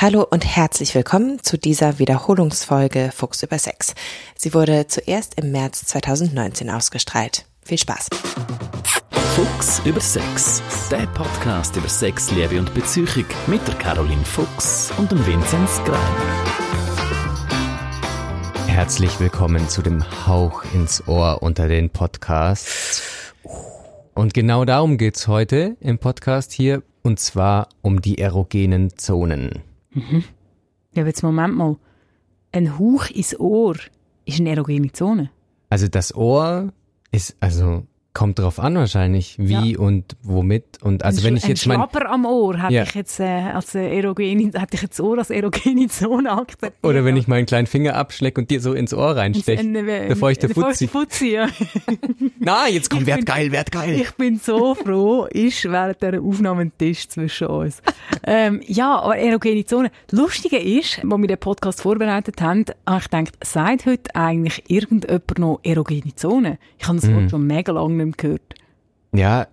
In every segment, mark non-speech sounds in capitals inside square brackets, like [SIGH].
Hallo und herzlich willkommen zu dieser Wiederholungsfolge Fuchs über Sex. Sie wurde zuerst im März 2019 ausgestrahlt. Viel Spaß. Fuchs über Sex, der Podcast über Sex, Liebe und Beziehung mit der Caroline Fuchs und dem Vinzenz Greiner. Herzlich willkommen zu dem Hauch ins Ohr unter den Podcasts. Und genau darum geht's heute im Podcast hier, und zwar um die erogenen Zonen. Mhm. Ja, aber jetzt Moment mal. Ein Hauch ins Ohr ist eine erogene Zone. Also das Ohr ist, also kommt drauf an wahrscheinlich, wie Ja. und womit. Und also ein, wenn ich jetzt mein, Schlapper am Ohr hätte Ja. ich jetzt äh, als äh, erogene, hätte ich jetzt Ohr als erogene [LAUGHS] Zone akzeptiert. oder wenn ich meinen kleinen Finger abschlecke und dir so ins Ohr reinsteche. Ein- ein- der feuchte Fuzzi. Fuzzi, ja. [LAUGHS] Na, jetzt komm, Ich werd bin- geil, werd geil. Ich bin so froh, ist während dieser Aufnahme ein Tisch zwischen uns. ähm, ja, aber erogene Zone. Das Lustige ist, als wir den Podcast vorbereitet haben, habe ich gedacht, sagt heute eigentlich irgendjemand noch erogene Zone? Ich habe das Mhm. Wort schon mega lange nicht mehr gehört. Ja,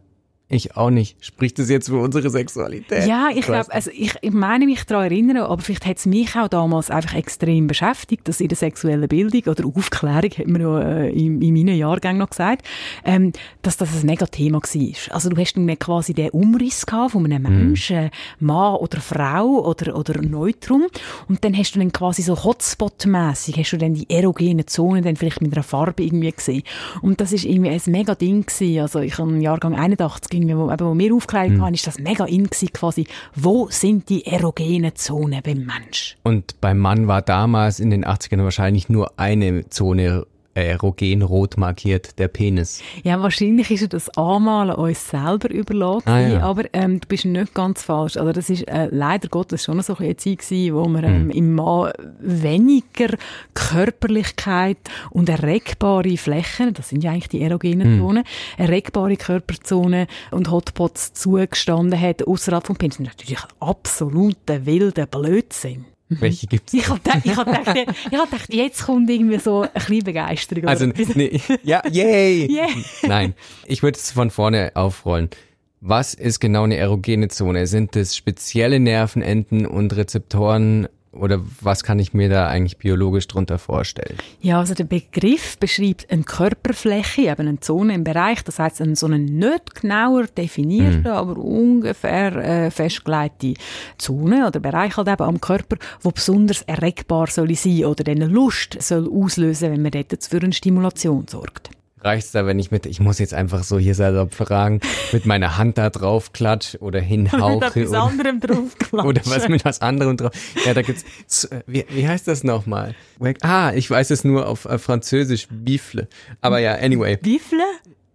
ich auch nicht. Spricht das jetzt für unsere Sexualität? Ja, ich glaube, also ich, ich meine mich daran erinnern, aber vielleicht hat es mich auch damals einfach extrem beschäftigt, dass in der sexuellen Bildung oder Aufklärung, hat man ja äh, in, in meinen Jahrgängen noch gesagt, ähm, dass das ein mega Thema war. Also du hast dann quasi den Umriss gehabt von einem Menschen, Mann oder Frau oder, oder Neutrum und dann hast du dann quasi so Hotspot-mässig hast du dann die erogenen Zonen dann vielleicht mit einer Farbe irgendwie gesehen. Und das ist irgendwie ein mega Ding gewesen. Also ich habe im Jahrgang 81 irgendwie, wo, eben, wo wir aufgeklärt haben, ist das mega in quasi. Wo sind die erogenen Zonen beim Mensch? Und beim Mann war damals in den 80ern wahrscheinlich nur eine Zone erogen rot markiert, der Penis. Ja, wahrscheinlich ist ja das Anmalen uns selber überlassen, Ah, ja. aber ähm, du bist nicht ganz falsch. Also das ist äh, leider Gottes schon so eine Zeit gewesen, wo man ähm, im Mann weniger Körperlichkeit und erregbare Flächen, das sind ja eigentlich die erogenen Zonen, erregbare Körperzonen und Hotpots zugestanden hat, außerhalb vom Penis. Natürlich absoluter wilder Blödsinn. Welche gibt's? Ich hab gedacht, ich hab gedacht, ich hab gedacht, jetzt kommt irgendwie so ein bisschen Begeisterung. Also, nee, [LAUGHS] ja, yay! Yeah. Nein, ich würde es von vorne aufrollen. Was ist genau eine erogene Zone? Sind es spezielle Nervenenden und Rezeptoren oder was kann ich mir da eigentlich biologisch drunter vorstellen? Ja, also der Begriff beschreibt eine Körperfläche, eben eine Zone im Bereich, das heißt eine so eine nicht genauer definierte, aber ungefähr äh, festgelegte Zone oder Bereich halt eben am Körper, wo besonders erregbar soll sein oder eine Lust soll auslösen, wenn man dort für eine Stimulation sorgt. Reicht's da, wenn ich mit, ich muss jetzt einfach so hier selber fragen, mit meiner Hand da drauf klatsch oder hinhauche oder, anderem drauf [LAUGHS] oder was mit was anderem drauf? Ja, da gibt's, wie, wie heißt das nochmal? Ah, ich weiß es nur auf äh, Französisch, Bifle. Aber ja, anyway. Bifle?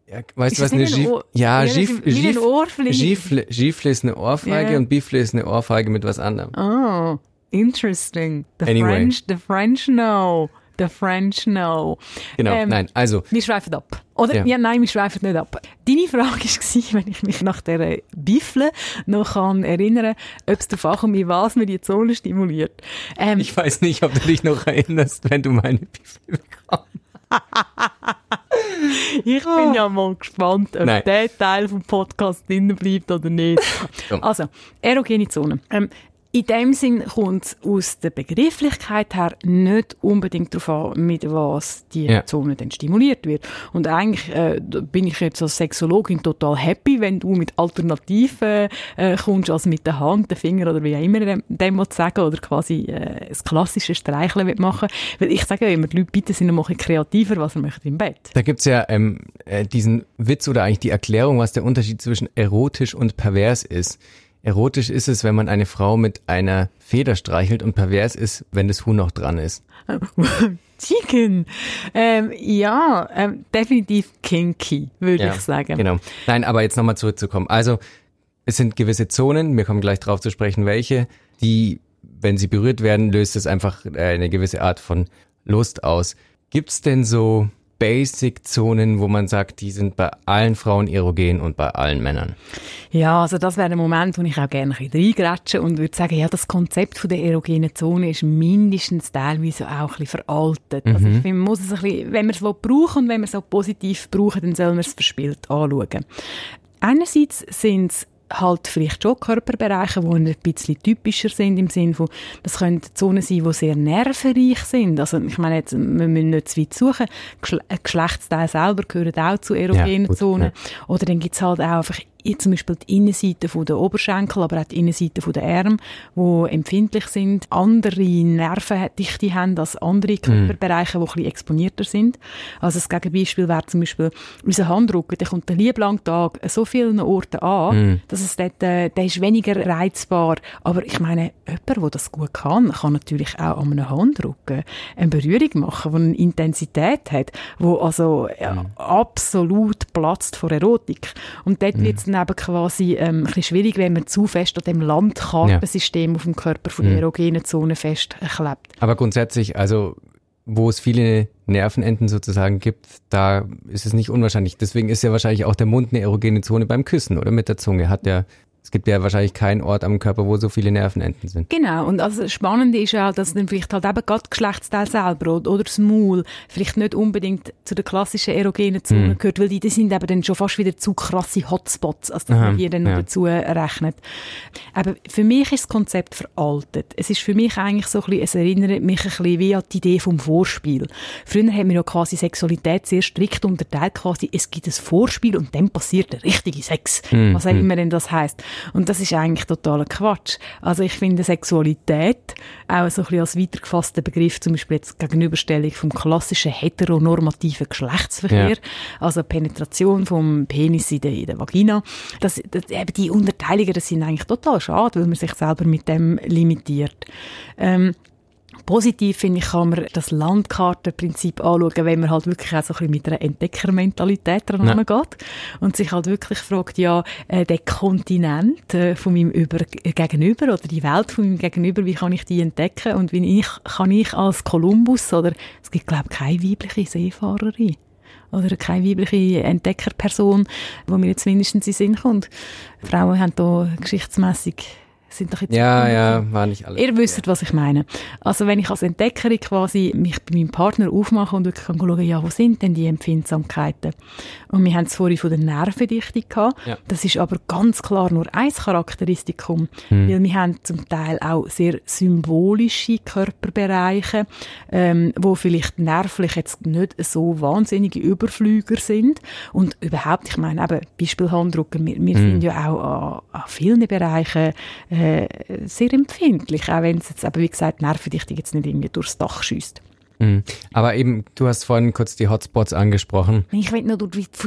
Ja, weißt du, was eine nicht ein Gif Ohr- Ja. Gifle, Gifle ist eine Ohrfeige Ja. und Bifle ist eine Ohrfeige mit was anderem. Oh, interesting. The Anyway. French, the French know. The French know. Genau, Ähm, nein, also, Wir schweifen ab. Oder? Ja. Ja. nein, wir schweifen nicht ab. Deine Frage war, [LAUGHS] wenn ich mich nach dieser Bifle noch kann erinnern ob es darauf ankommt, wie was mir die Zone stimuliert. Ähm, ich weiß nicht, ob du dich noch erinnerst, wenn du meine Bifle bekommst. [LAUGHS] ich bin ja mal gespannt, ob Nein. der Teil vom Podcast drin bleibt oder nicht. Also, erogene Zone. Ähm, in dem Sinn kommt es aus der Begrifflichkeit her nicht unbedingt darauf an, mit was die Ja. Zone dann stimuliert wird. Und eigentlich äh, bin ich jetzt als Sexologin total happy, wenn du mit Alternativen äh, kommst, als mit der Hand, den Finger oder wie auch immer dem, dem willst sagen oder quasi äh, das klassische Streicheln will machen. Weil ich sage ja immer, die Leute bitte sind noch ein bisschen kreativer, was sie möchten im Bett. Da gibt's ja ähm, äh, diesen Witz oder eigentlich die Erklärung, was der Unterschied zwischen erotisch und pervers ist. Erotisch ist es, wenn man eine Frau mit einer Feder streichelt und pervers ist, wenn das Huhn noch dran ist. [LAUGHS] Chicken. Ähm, ja, ähm, definitiv kinky, würde ich sagen. Genau. Nein, aber jetzt nochmal zurückzukommen. Also, es sind gewisse Zonen, wir kommen gleich drauf zu sprechen, welche, die, wenn sie berührt werden, löst es einfach eine gewisse Art von Lust aus. Gibt's denn so Basic-Zonen, wo man sagt, die sind bei allen Frauen erogen und bei allen Männern? Ja, also das wäre der Moment, wo ich auch gerne ein bisschen reingrätsche und würde sagen, ja, das Konzept von der erogenen Zone ist mindestens teilweise auch ein bisschen veraltet. Also ich finde, man muss es ein bisschen, wenn man es brauchen und wenn man es auch positiv brauchen, dann soll man es verspielt anschauen. Einerseits sind es halt vielleicht schon Körperbereiche, die ein bisschen typischer sind, im Sinne von, das können Zonen sein, die sehr nervenreich sind. Also ich meine, jetzt, wir müssen nicht zu weit suchen. Geschle Geschlechtsteile selber gehören auch zu erogenen ja, Zonen. Ja. Oder dann gibt es halt auch einfach zum Beispiel die Innenseite der Oberschenkel, aber auch die Innenseite der Arme, die empfindlich sind, andere Nervendichte haben als andere mhm. Körperbereiche, die ein bisschen exponierter sind. Also das Gegenbeispiel wäre zum Beispiel unser Handrücken, der kommt den lieblangen Tag an so vielen Orten an, mm. dass es dort, äh, der ist weniger reizbar. Aber ich meine, jemand, der das gut kann, kann natürlich auch an einem Handrücken eine Berührung machen, die eine Intensität hat, die also ja, mm. absolut platzt vor Erotik. Und dort mm. wird dann eben quasi ähm, ein bisschen schwierig, wenn man zu fest an dem Landkartensystem ja. auf dem Körper von der mhm. erogenen Zone festklebt. Aber grundsätzlich, also wo es viele Nervenenden sozusagen gibt, da ist es nicht unwahrscheinlich. Deswegen ist ja wahrscheinlich auch der Mund eine erogene Zone beim Küssen oder mit der Zunge. Hat der es gibt ja wahrscheinlich keinen Ort am Körper, wo so viele Nervenenden sind. Genau. Und also das Spannende ist ja, dass dann vielleicht halt eben gerade Geschlechtsteil selber oder, oder das Maul vielleicht nicht unbedingt zu der klassischen erogenen Zone mm. gehört, weil die, die sind eben dann schon fast wieder zu krasse Hotspots, als dass Aha, man hier dann ja. noch dazu rechnet. Aber für mich ist das Konzept veraltet. Es ist für mich eigentlich so ein bisschen, es erinnert mich ein bisschen wie an die Idee vom Vorspiel. Früher haben wir ja quasi Sexualität sehr strikt unterteilt, quasi, es gibt ein Vorspiel und dann passiert der richtige Sex. Mm, was auch mm. immer denn das heißt. Und das ist eigentlich totaler Quatsch. Also ich finde Sexualität auch so ein bisschen als weitergefasster Begriff, zum Beispiel jetzt Gegenüberstellung vom klassischen heteronormativen Geschlechtsverkehr, ja. also Penetration vom Penis in der, in der Vagina. Das, das, eben die Unterteilungen, das sind eigentlich total schade, weil man sich selber mit dem limitiert. Ähm, Positiv finde ich, kann man das Landkartenprinzip anschauen, wenn man halt wirklich auch so ein bisschen mit einer Entdeckermentalität dran ja. geht und sich halt wirklich fragt, ja, äh, der Kontinent äh, von meinem Über Gegenüber oder die Welt von meinem Gegenüber, wie kann ich die entdecken und wie ich, kann ich als Kolumbus oder es gibt glaube ich keine weibliche Seefahrerin oder keine weibliche Entdeckerperson, wo mir jetzt mindestens in den Sinn kommt. Frauen haben da geschichtsmässig sind doch jetzt ja, ja, war nicht alles. Ihr wisst, was ich meine. Also wenn ich als Entdeckerin quasi mich bei meinem Partner aufmache und wirklich schauen, ja, wo sind denn die Empfindsamkeiten? Und wir haben es vorhin von der Nervendichte gehabt. Ja. Das ist aber ganz klar nur ein Charakteristikum, hm. weil wir haben zum Teil auch sehr symbolische Körperbereiche, ähm, wo vielleicht nervlich jetzt nicht so wahnsinnige Überflüger sind. Und überhaupt, ich meine eben, Beispiel Handrücken, wir, wir hm. sind ja auch an, an vielen Bereichen äh, äh, sehr empfindlich, auch wenn es jetzt aber, wie gesagt, Nervendichtung jetzt nicht irgendwie durchs Dach schießt. Mhm. Aber eben, du hast vorhin kurz die Hotspots angesprochen. Ich will nur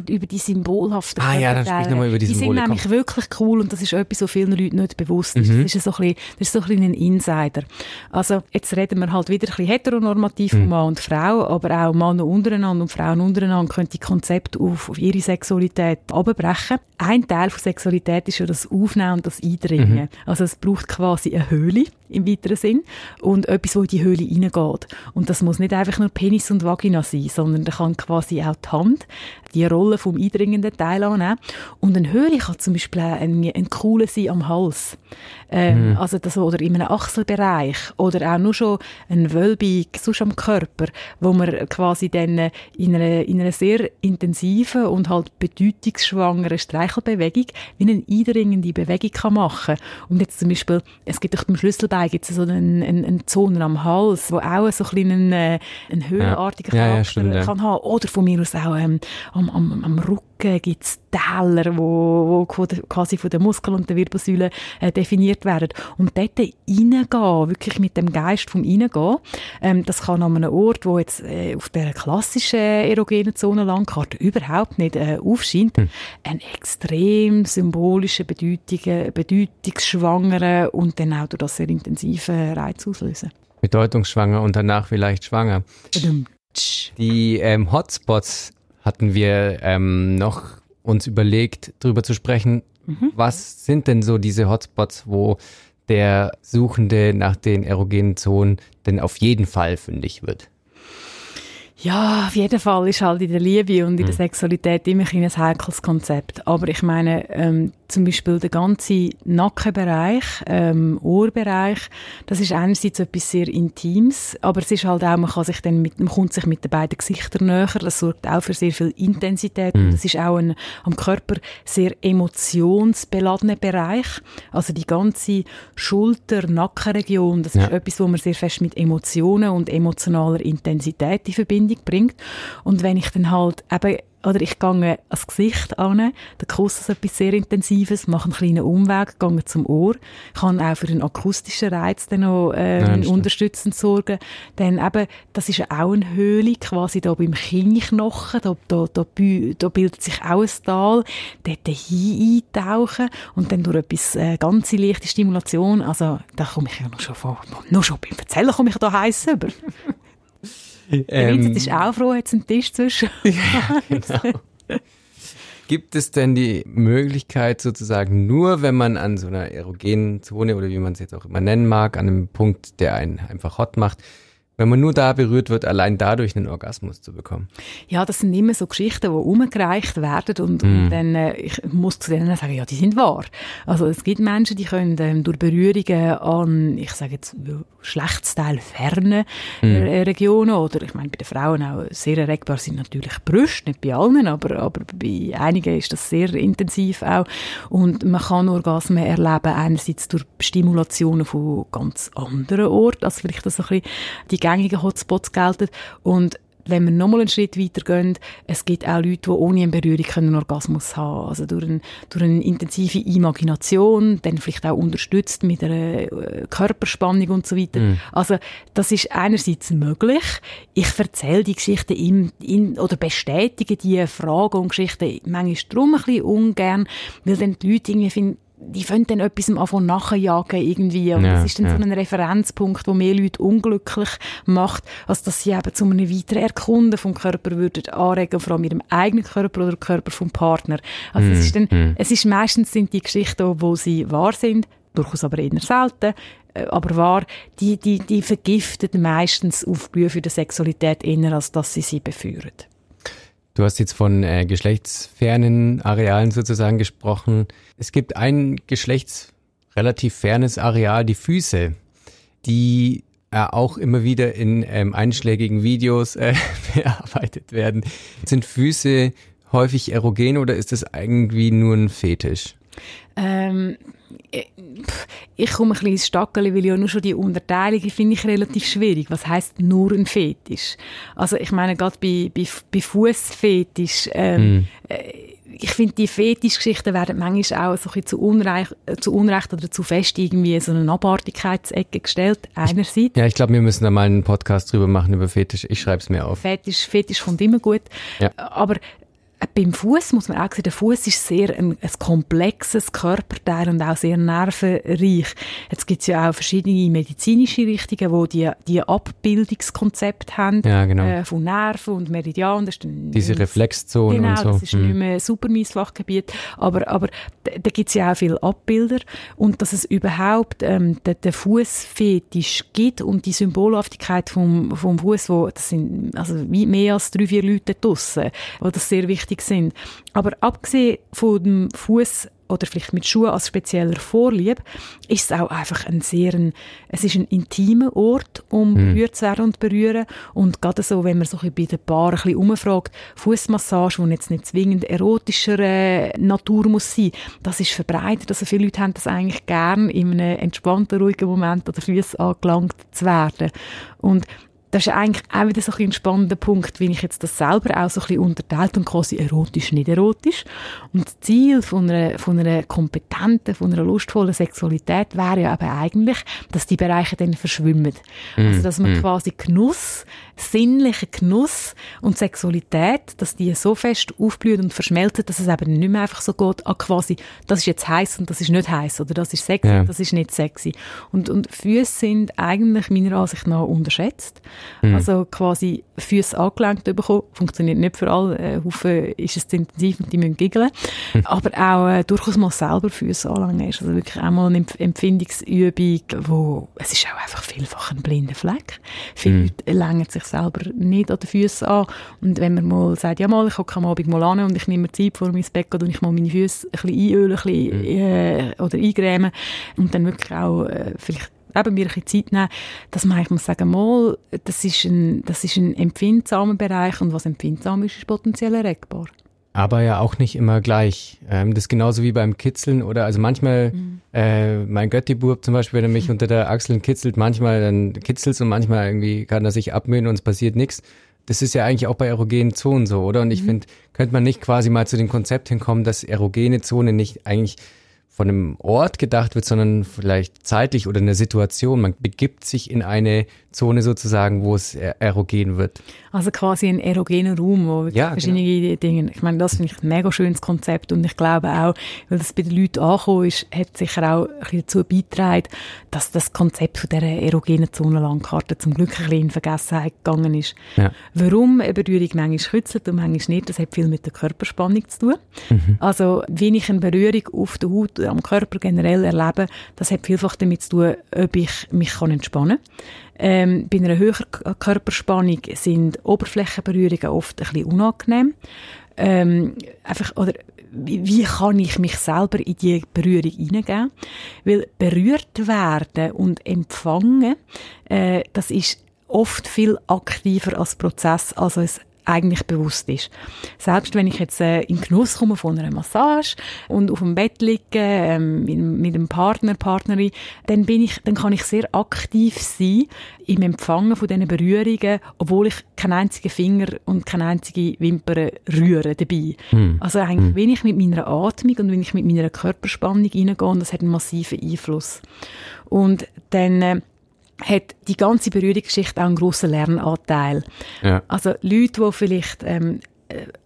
über die symbolhaften Ah ja, dann sprich nochmal über die, die Symbole. Die sind nämlich wirklich cool und das ist etwas, was vielen Leuten nicht bewusst ist. Mhm. Das, ist so ein bisschen, das ist so ein bisschen ein Insider. Also jetzt reden wir halt wieder ein bisschen heteronormativ mhm. von Mann und Frau, aber auch Männer untereinander und Frauen untereinander können die Konzepte auf, auf ihre Sexualität abbrechen. Ein Teil von Sexualität ist ja das Aufnehmen und das Eindringen. Mhm. Also es braucht quasi eine Höhle im weiteren Sinn und etwas, wo in die Höhle reingeht. Und das muss nicht einfach nur Penis und Vagina sein, sondern da kann quasi auch die Hand die Rolle vom eindringenden Teil annehmen. Und eine Höhle kann zum Beispiel ein, ein Kuhle sein am Hals. Ähm, mhm. Also das, oder in einem Achselbereich. Oder auch nur schon ein Wölbung sonst am Körper, wo man quasi dann in einer, in einer sehr intensiven und halt bedeutungsschwangeren Streichelbewegung wie eine eindringende Bewegung kann machen Und jetzt zum Beispiel, es gibt auch beim Schlüsselbein gibt es so eine, eine, eine Zone am Hals, wo auch so ein einen, einen höhenartigen ja. ja, Charakter ja, kann haben. Oder von mir aus auch ähm, am, am, am Rücken gibt es Täler, wo, wo quasi von den Muskeln und der Wirbelsäule äh, definiert werden. Und dort reingehen, wirklich mit dem Geist vom Reingehen, ähm, das kann an einem Ort, wo jetzt äh, auf der klassischen erogenen Zone Landkarte überhaupt nicht äh, aufscheint, hm. einen extrem symbolischen, Bedeutung, bedeutungsschwangeren und dann auch durch das sehr intensive Reiz auslösen. Bedeutungsschwanger und danach vielleicht schwanger. Die ähm, Hotspots hatten wir ähm, noch uns überlegt, darüber zu sprechen, mhm. was sind denn so diese Hotspots, wo der Suchende nach den erogenen Zonen denn auf jeden Fall fündig wird? Ja, auf jeden Fall ist halt in der Liebe und in der mhm. Sexualität immer ein heikles Konzept. Aber ich meine, ähm, zum Beispiel der ganze Nackenbereich, ähm, Ohrbereich, das ist einerseits etwas sehr Intimes, aber es ist halt auch, man kann sich dann mit, man kommt sich mit den beiden Gesichtern näher, das sorgt auch für sehr viel Intensität mhm. und es ist auch ein am Körper sehr emotionsbeladener Bereich, also die ganze Schulter-Nackenregion, das ja. ist etwas, wo man sehr fest mit Emotionen und emotionaler Intensität in Verbindung bringt und wenn ich dann halt eben oder ich gehe ans Gesicht an, der Kuss ist etwas sehr Intensives, mache einen kleinen Umweg, gehe zum Ohr, kann auch für einen akustischen Reiz dann noch ähm, ja, unterstützend sorgen. Dann eben, das ist auch eine Höhle, quasi da beim Kinnknochen, da, da, da, da bildet sich auch ein Tal, dort hin eintauchen und dann durch etwas äh, ganz leichte Stimulation, also da komme ich ja noch schon vor, noch schon beim Erzählen komme ich da heiß über. Ähm, ist auch froh, hat einen Tisch zwischen. [LAUGHS] ja, genau. Gibt es denn die Möglichkeit sozusagen nur, wenn man an so einer erogenen Zone oder wie man es jetzt auch immer nennen mag, an einem Punkt, der einen einfach hot macht, wenn man nur da berührt wird, allein dadurch einen Orgasmus zu bekommen. Ja, das sind immer so Geschichten, die umgereicht werden und, mm. und dann, äh, ich muss zu denen sagen, ja, die sind wahr. Also es gibt Menschen, die können ähm, durch Berührungen an, ich sage jetzt, Geschlechtsteil ferne mm. Regionen oder ich meine, bei den Frauen auch sehr erregbar sind natürlich Brüste, nicht bei allen, aber, aber bei einigen ist das sehr intensiv auch und man kann Orgasmen erleben, einerseits durch Stimulationen von ganz anderen Orten, also vielleicht das ein bisschen die gängigen Hotspots gelten. Und wenn wir nochmal einen Schritt weiter gehen, es gibt auch Leute, die ohne eine Berührung einen Orgasmus haben können. Also durch, ein, durch eine intensive Imagination, dann vielleicht auch unterstützt mit einer äh, Körperspannung und so weiter. Mm. Also das ist einerseits möglich. Ich erzähle die Geschichten in, in, oder bestätige die Fragen und Geschichten manchmal drum ein bisschen ungern, weil dann die Leute irgendwie finden, die können dann etwas davon nachjagen irgendwie. Und ja, das ist dann ja. so ein Referenzpunkt, der mehr Leute unglücklich macht, als dass sie eben zu einem weiteren Erkunden vom Körper würden anregen, vor allem ihrem eigenen Körper oder Körper vom Partner. Also mm, es ist dann, mm. es ist meistens sind die Geschichten, wo sie wahr sind, durchaus aber eher selten, äh, aber wahr, die, die, die vergiften meistens Aufblühen für die Sexualität eher, als dass sie sie beführen. Du hast jetzt von äh, geschlechtsfernen Arealen sozusagen gesprochen. Es gibt ein geschlechtsrelativ fernes Areal, die Füße, die äh, auch immer wieder in ähm, einschlägigen Videos äh, [LAUGHS] bearbeitet werden. Sind Füße häufig erogen oder ist das irgendwie nur ein Fetisch? Ähm, äh, ich komme ein bisschen ins Stackeln, weil ja nur schon die Unterteilung finde ich relativ schwierig. Was heißt nur ein Fetisch? Also ich meine, gerade bei, bei, bei Fußfetisch, ähm, mm. ich finde, die Fetischgeschichten werden manchmal auch so ein bisschen zu Unrecht, äh, zu Unrecht oder zu fest irgendwie in so eine Abartigkeitsecke gestellt, einerseits. Ja, ich glaube, wir müssen da mal einen Podcast drüber machen, über Fetisch. Ich schreibe es mir auf. Fetisch, Fetisch kommt immer gut. Ja. Aber beim Fuß muss man auch sagen, der Fuß ist sehr ein, ein, komplexes Körperteil und auch sehr nervenreich. Jetzt gibt es ja auch verschiedene medizinische Richtungen, wo die, die Abbildungskonzepte haben ja, genau. äh, von Nerven und Meridian. Das ist dann, Diese Reflexzone genau, und so. das ist hm. nicht mehr super mein Fachgebiet, aber, aber da, da gibt es ja auch viele Abbilder und dass es überhaupt ähm, den, den Fußfetisch gibt und die Symbolhaftigkeit vom, vom Fuß, wo das sind also wie mehr als drei, vier Leute draussen, wo das sehr wichtig wichtig sind. Aber abgesehen von dem Fuß oder vielleicht mit Schuhen als spezieller Vorlieb, ist es auch einfach ein sehr, ein, es ist ein intimer Ort, um mhm. berührt zu werden und berühren. Und gerade so, wenn man so bei den Paaren ein bisschen umfragt, Fußmassage, die jetzt nicht zwingend erotischer äh, Natur muss sein, das ist verbreitet. Also viele Leute haben das eigentlich gern in einem entspannten, ruhigen Moment an den Füßen angelangt zu werden. Und das ist eigentlich auch wieder so ein, ein spannender Punkt, wie ich jetzt das selber auch so ein bisschen unterteilt und quasi erotisch, nicht erotisch. Und das Ziel von einer, von einer kompetenten, von einer lustvollen Sexualität wäre ja aber eigentlich, dass die Bereiche dann verschwimmen. Mm, also, dass man mm. quasi Genuss, sinnlichen Genuss und Sexualität, dass die so fest aufblühen und verschmelzen, dass es eben nicht mehr einfach so geht, ah, quasi, das ist jetzt heiß und das ist nicht heiß oder das ist sexy ja. und das ist nicht sexy. Und, und Füße sind eigentlich meiner Ansicht nach unterschätzt. Mhm. Also quasi Füße angelenkt bekommen. Funktioniert nicht für alle. Äh, Haufen ist es zu intensiv und die müssen giggeln. Mhm. Aber auch äh, durchaus mal selber Füße anlängen ist also wirklich einmal eine Empfindungsübung, wo es ist auch einfach vielfach ein blinder Fleck. Viele mhm. Leute längen sich selber nicht an den Füßen an. Und wenn man mal sagt, ja mal, ich hocke am Abend mal an und ich nehme mir Zeit vor mein Bett und ich mal meine Füße ein bisschen einölen, ein bisschen, mhm. äh, oder eingrämen und dann wirklich auch äh, vielleicht eben mir ein bisschen Zeit nehmen, dass man eigentlich muss sagen, mal, das ist ein, das ist ein empfindsamer Bereich und was empfindsam ist, ist potenziell erregbar. Aber ja auch nicht immer gleich. Ähm, das ist genauso wie beim Kitzeln oder also manchmal, mhm. äh, mein Götti-Bub zum Beispiel, wenn er mich mhm. unter der Achseln kitzelt, manchmal dann kitzelt und manchmal irgendwie kann er sich abmühen und es passiert nichts. Das ist ja eigentlich auch bei erogenen Zonen so, oder? Und ich mhm. finde, könnte man nicht quasi mal zu dem Konzept hinkommen, dass erogene Zonen nicht eigentlich von einem Ort gedacht wird, sondern vielleicht zeitlich oder eine Situation. Man begibt sich in eine Zone sozusagen, wo es erogen wird. Also quasi ein erogener Raum, wo ja, verschiedene genau. Dinge, ich meine, das finde ich ein mega schönes Konzept und ich glaube auch, weil das bei den Leuten angekommen ist, hat sicher auch ein bisschen dazu beigetragen, dass das Konzept von dieser erogenen Zonenlandkarte zum Glück ein bisschen in Vergessenheit gegangen ist. Ja. Warum eine Berührung manchmal kützelt und manchmal nicht, das hat viel mit der Körperspannung zu tun. Mhm. Also, wenn ich eine Berührung auf der Haut oder am Körper generell erlebe, das hat vielfach damit zu tun, ob ich mich entspannen kann. Ähm, bei einer höheren Körperspannung sind Oberflächenberührungen oft ein bisschen unangenehm. Ähm, einfach, oder wie, wie kann ich mich selber in die Berührung hineingeben? Weil berührt werden und empfangen, äh, das ist oft viel aktiver als Prozess, also es eigentlich bewusst ist. Selbst wenn ich jetzt äh, in Genuss komme von einer Massage und auf dem Bett liege ähm, mit, mit einem Partner, Partnerin, dann bin ich, dann kann ich sehr aktiv sein im Empfangen von diesen Berührungen, obwohl ich keinen einzigen Finger und keine einzige Wimper rühre dabei. Mm. Also eigentlich, mm. wenn ich mit meiner Atmung und wenn ich mit meiner Körperspannung reingehe, das hat einen massiven Einfluss. Und dann äh, hat die ganze Berührungsgeschichte auch einen grossen Lernanteil. Ja. Also Leute, die vielleicht ähm, äh,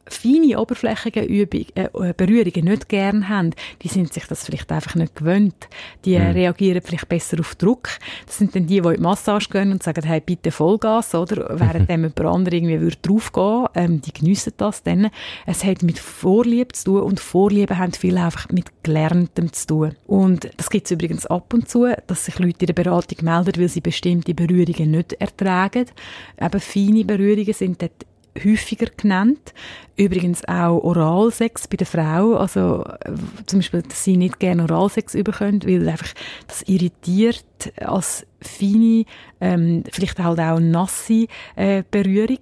feine oberflächige Übung, äh, äh, Berührungen nicht gern haben, die sind sich das vielleicht einfach nicht gewöhnt. Die mhm. reagieren vielleicht besser auf Druck. Das sind dann die, die in die Massage gehen und sagen, hey, bitte Vollgas, oder? [LAUGHS] Während mhm. jemand andere irgendwie würde draufgehen, ähm, die geniessen das dann. Es hat mit Vorliebe zu tun und Vorliebe haben viel einfach mit Gelerntem zu tun. Und das gibt es übrigens ab und zu, dass sich Leute in der Beratung melden, weil sie bestimmte Berührungen nicht ertragen. Eben feine Berührungen sind dort häufiger genannt. Übrigens auch Oralsex bei der Frau, also äh, zum Beispiel, dass sie nicht gerne Oralsex überkommt, weil einfach das irritiert als feine, ähm, vielleicht halt auch nasse äh, Berührung.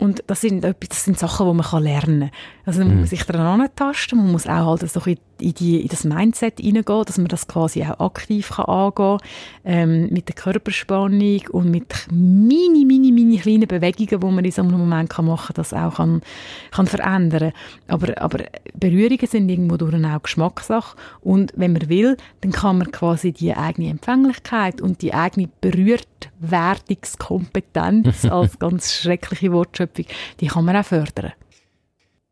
Und das sind, das sind Sachen, die man kann lernen kann. Also man mhm. muss sich daran antasten, man muss auch halt so in, die, in das Mindset hineingehen, dass man das quasi auch aktiv kann angehen kann, ähm, mit der Körperspannung und mit mini, mini, mini kleinen Bewegungen, die man in so einem Moment kann machen kann, das auch kann, kann verändern. Aber, aber Berührungen sind irgendwo durch auch Geschmackssache und wenn man will, dann kann man quasi die eigene Empfänglichkeit und die eigene Berührtwerdungskompetenz [LAUGHS] als ganz schreckliche Wortschöpfung, die kann man auch fördern.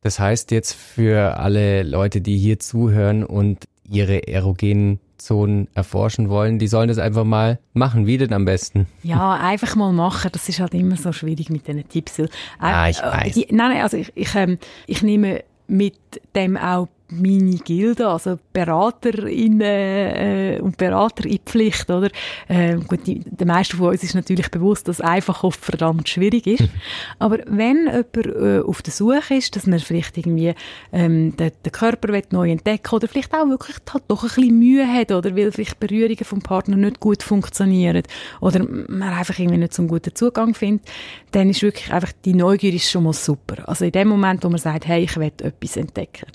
Das heißt jetzt für alle Leute, die hier zuhören und ihre erogenen Zonen erforschen wollen, die sollen das einfach mal machen. Wie denn am besten? Ja, einfach mal machen. Das ist halt immer so schwierig mit diesen Tipps. Äh, ah, ich weiß. Die, nein, nein, also ich, ich, ähm, ich nehme mit dem auch meine Gilde, also Beraterinnen äh, und Berater in Pflicht, oder? Äh, gut, die, der meisten von uns ist natürlich bewusst, dass einfach oft verdammt schwierig ist. [LAUGHS] Aber wenn jemand äh, auf der Suche ist, dass man vielleicht irgendwie ähm, den, den Körper neu entdecken oder vielleicht auch wirklich halt doch ein bisschen Mühe hat, oder weil vielleicht Berührungen vom Partner nicht gut funktionieren oder man einfach irgendwie nicht so einen guten Zugang findet, dann ist wirklich einfach die Neugier ist schon mal super. Also in dem Moment, wo man sagt, hey, ich will etwas entdecken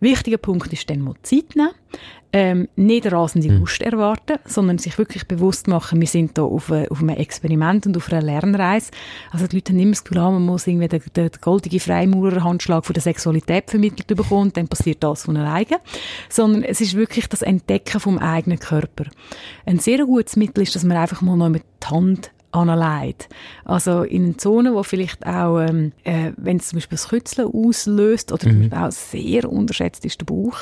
Wichtiger Punkt ist dann mal Zeit nehmen. Ähm, nicht rasende hm. Lust erwarten, sondern sich wirklich bewusst machen, wir sind da auf, a, auf einem Experiment und auf einer Lernreise. Also die Leute haben immer das Gefühl, ah, man muss irgendwie den, den, den goldigen Freimaurerhandschlag von der Sexualität vermittelt bekommen und dann passiert das von alleine. Sondern es ist wirklich das Entdecken vom eigenen Körper. Ein sehr gutes Mittel ist, dass man einfach mal noch mit die Hand anleitet. Also in Zonen, wo vielleicht auch, ähm, äh, wenn es zum Beispiel das Kützeln auslöst oder mhm. auch sehr unterschätzt ist der Bauch,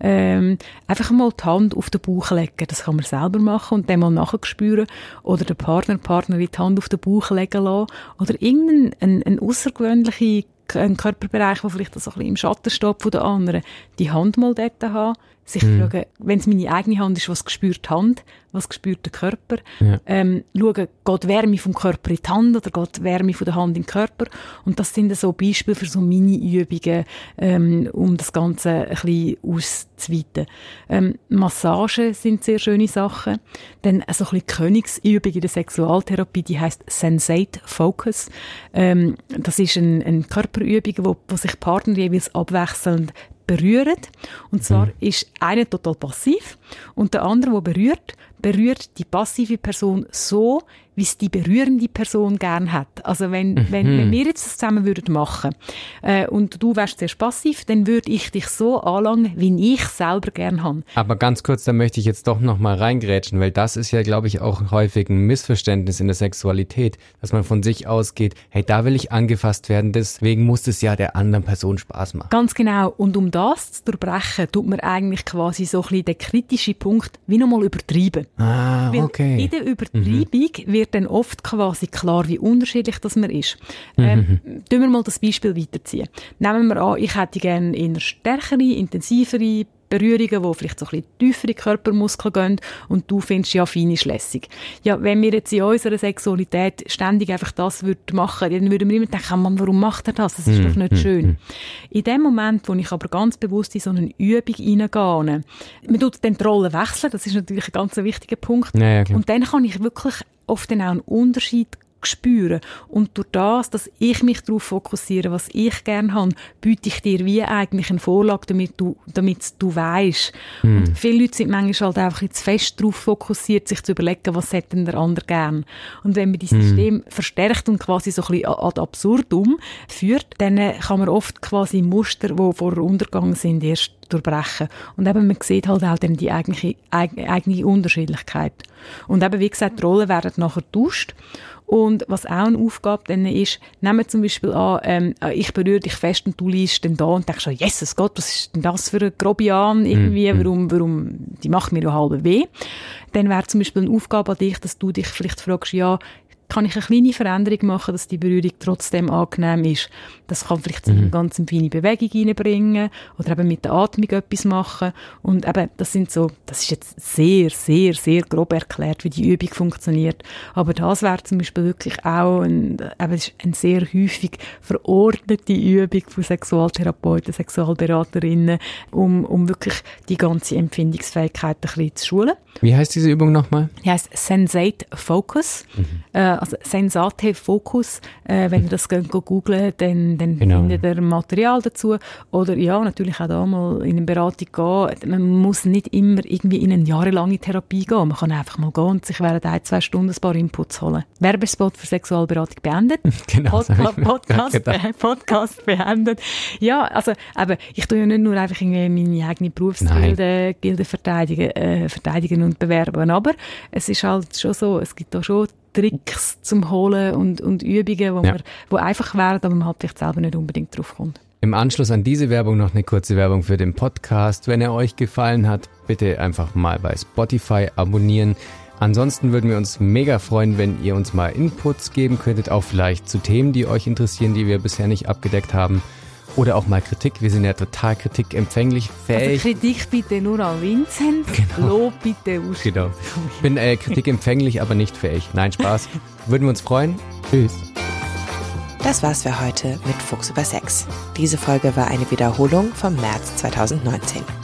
ähm, einfach mal die Hand auf den Bauch legen. Das kann man selber machen und dann mal nachspüren oder der Partner, Partnerin die Hand auf den Bauch legen lassen oder irgendeine ein, ein außergewöhnliche ein Körperbereich, der vielleicht so ein bisschen im Schatten steht von der anderen, die Hand mal dort haben, sich mhm. fragen, wenn es meine eigene Hand ist, was spürt die Hand, was spürt der Körper, ja. ähm, schauen, geht Wärme vom Körper in die Hand oder geht Wärme von der Hand in den Körper und das sind so Beispiele für so Mini-Übungen, ähm, um das Ganze ein bisschen auszuweiten. Ähm, Massagen sind sehr schöne Sachen, dann so ein bisschen Königsübung in der Sexualtherapie, die heißt Sensate Focus. Ähm, das ist eine ein Körperübung, wo, wo sich Partner jeweils abwechselnd berühren. Und zwar mhm. ist einer total passiv und der andere, der berührt, berührt die passive Person so, wie es die berührende Person gern hat. Also wenn, mhm. wenn, wenn wir jetzt das zusammen würden machen äh, und du wärst sehr passiv, dann würde ich dich so anlangen, wie ich selber gern habe. Aber ganz kurz, da möchte ich jetzt doch noch mal reingrätschen, weil das ist ja, glaube ich, auch häufig ein Missverständnis in der Sexualität, dass man von sich ausgeht, hey, da will ich angefasst werden, deswegen muss es ja der anderen Person Spaß machen. Ganz genau. Und um das zu durchbrechen, tut man eigentlich quasi so ein bisschen den kritischen Punkt wie nochmal übertreiben. Ah, okay. Weil in der Übertreibung mhm. wird dann oft quasi klar, wie unterschiedlich das man ist. Mhm. Ähm, tun wir mal das Beispiel weiterziehen. Nehmen wir an, ich hätte gerne eher stärkere, intensivere Berührungen, wo vielleicht so ein bisschen tiefere Körpermuskeln gehen und du findest ja fein ist lässig. Ja, wenn wir jetzt in unserer Sexualität ständig einfach das würden machen, dann würden wir immer denken, Mann, warum macht er das? Das ist mm, doch nicht mm, schön. Mm. In dem Moment, wo ich aber ganz bewusst in so eine Übung hineingehe, man tut dann die Rolle wechseln, das ist natürlich ein ganz wichtiger Punkt. Ja, ja, und dann kann ich wirklich oft dann auch einen Unterschied spüren. Und durch das, dass ich mich darauf fokussiere, was ich gerne habe, biete ich dir wie eigentlich eine Vorlage, damit du, damit du weißt. Mm. Und viele Leute sind manchmal halt einfach jetzt fest darauf fokussiert, sich zu überlegen, was hätte denn der andere gern. Und wenn man das mm. System verstärkt und quasi so ein bisschen ad absurdum führt, dann kann man oft quasi Muster, die vor Untergang sind, erst durchbrechen. Und eben, man sieht halt auch dann die eigene, eigene Unterschiedlichkeit. Und eben, wie gesagt, die Rollen werden nachher getauscht. Und was auch eine Aufgabe dann ist, nehmen wir zum Beispiel an, ähm, äh, ich berühre dich fest und du liest dann da und denkst schon, Jesus Gott, was ist denn das für ein Grobian irgendwie, mm, warum, warum, die macht mir ja halb weh. Dann wäre zum Beispiel eine Aufgabe an dich, dass du dich vielleicht fragst, ja, kann ich eine kleine Veränderung machen, dass die Berührung trotzdem angenehm ist. Das kann vielleicht mhm. eine ganz feine Bewegung reinbringen oder eben mit der Atmung etwas machen. Und eben, das sind so, das ist jetzt sehr, sehr, sehr grob erklärt, wie die Übung funktioniert. Aber das wäre zum Beispiel wirklich auch ein, eben, eine sehr häufig verordnete Übung von Sexualtherapeuten, Sexualberaterinnen, um, um wirklich die ganze Empfindungsfähigkeit ein bisschen zu schulen. Wie heißt diese Übung nochmal? Die heißt Sensate Focus. Mhm. Äh, also Sensate Focus, äh, wenn ihr das googelt, dann, dann genau. findet ihr Material dazu. Oder ja, natürlich auch da mal in eine Beratung gehen. Man muss nicht immer irgendwie in eine jahrelange Therapie gehen. Man kann einfach mal gehen und sich während ein, zwei Stunden ein paar Inputs holen. Werbespot für Sexualberatung beendet. [LAUGHS] genau. Pod Podcast, be Podcast beendet. Ja, also, aber ich tue ja nicht nur einfach irgendwie meine eigene Berufsgilde Gilde verteidigen, äh, verteidigen und bewerben, aber es ist halt schon so, es gibt da schon Tricks zum Holen und, und Übungen, wo, ja. man, wo einfach wären, aber man halt vielleicht selber nicht unbedingt drauf kommt. Im Anschluss an diese Werbung noch eine kurze Werbung für den Podcast. Wenn er euch gefallen hat, bitte einfach mal bei Spotify abonnieren. Ansonsten würden wir uns mega freuen, wenn ihr uns mal Inputs geben könntet, auch vielleicht zu Themen, die euch interessieren, die wir bisher nicht abgedeckt haben. Oder auch mal Kritik. Wir sind ja total kritikempfänglich, fähig. Also Kritik bitte nur an Vincent, genau. Lob bitte aus. Genau. Ich bin äh, kritikempfänglich, aber nicht fähig. Nein, Spaß. Würden wir uns freuen. Tschüss. Das war's für heute mit Fuchs über Sex. Diese Folge war eine Wiederholung vom März 2019.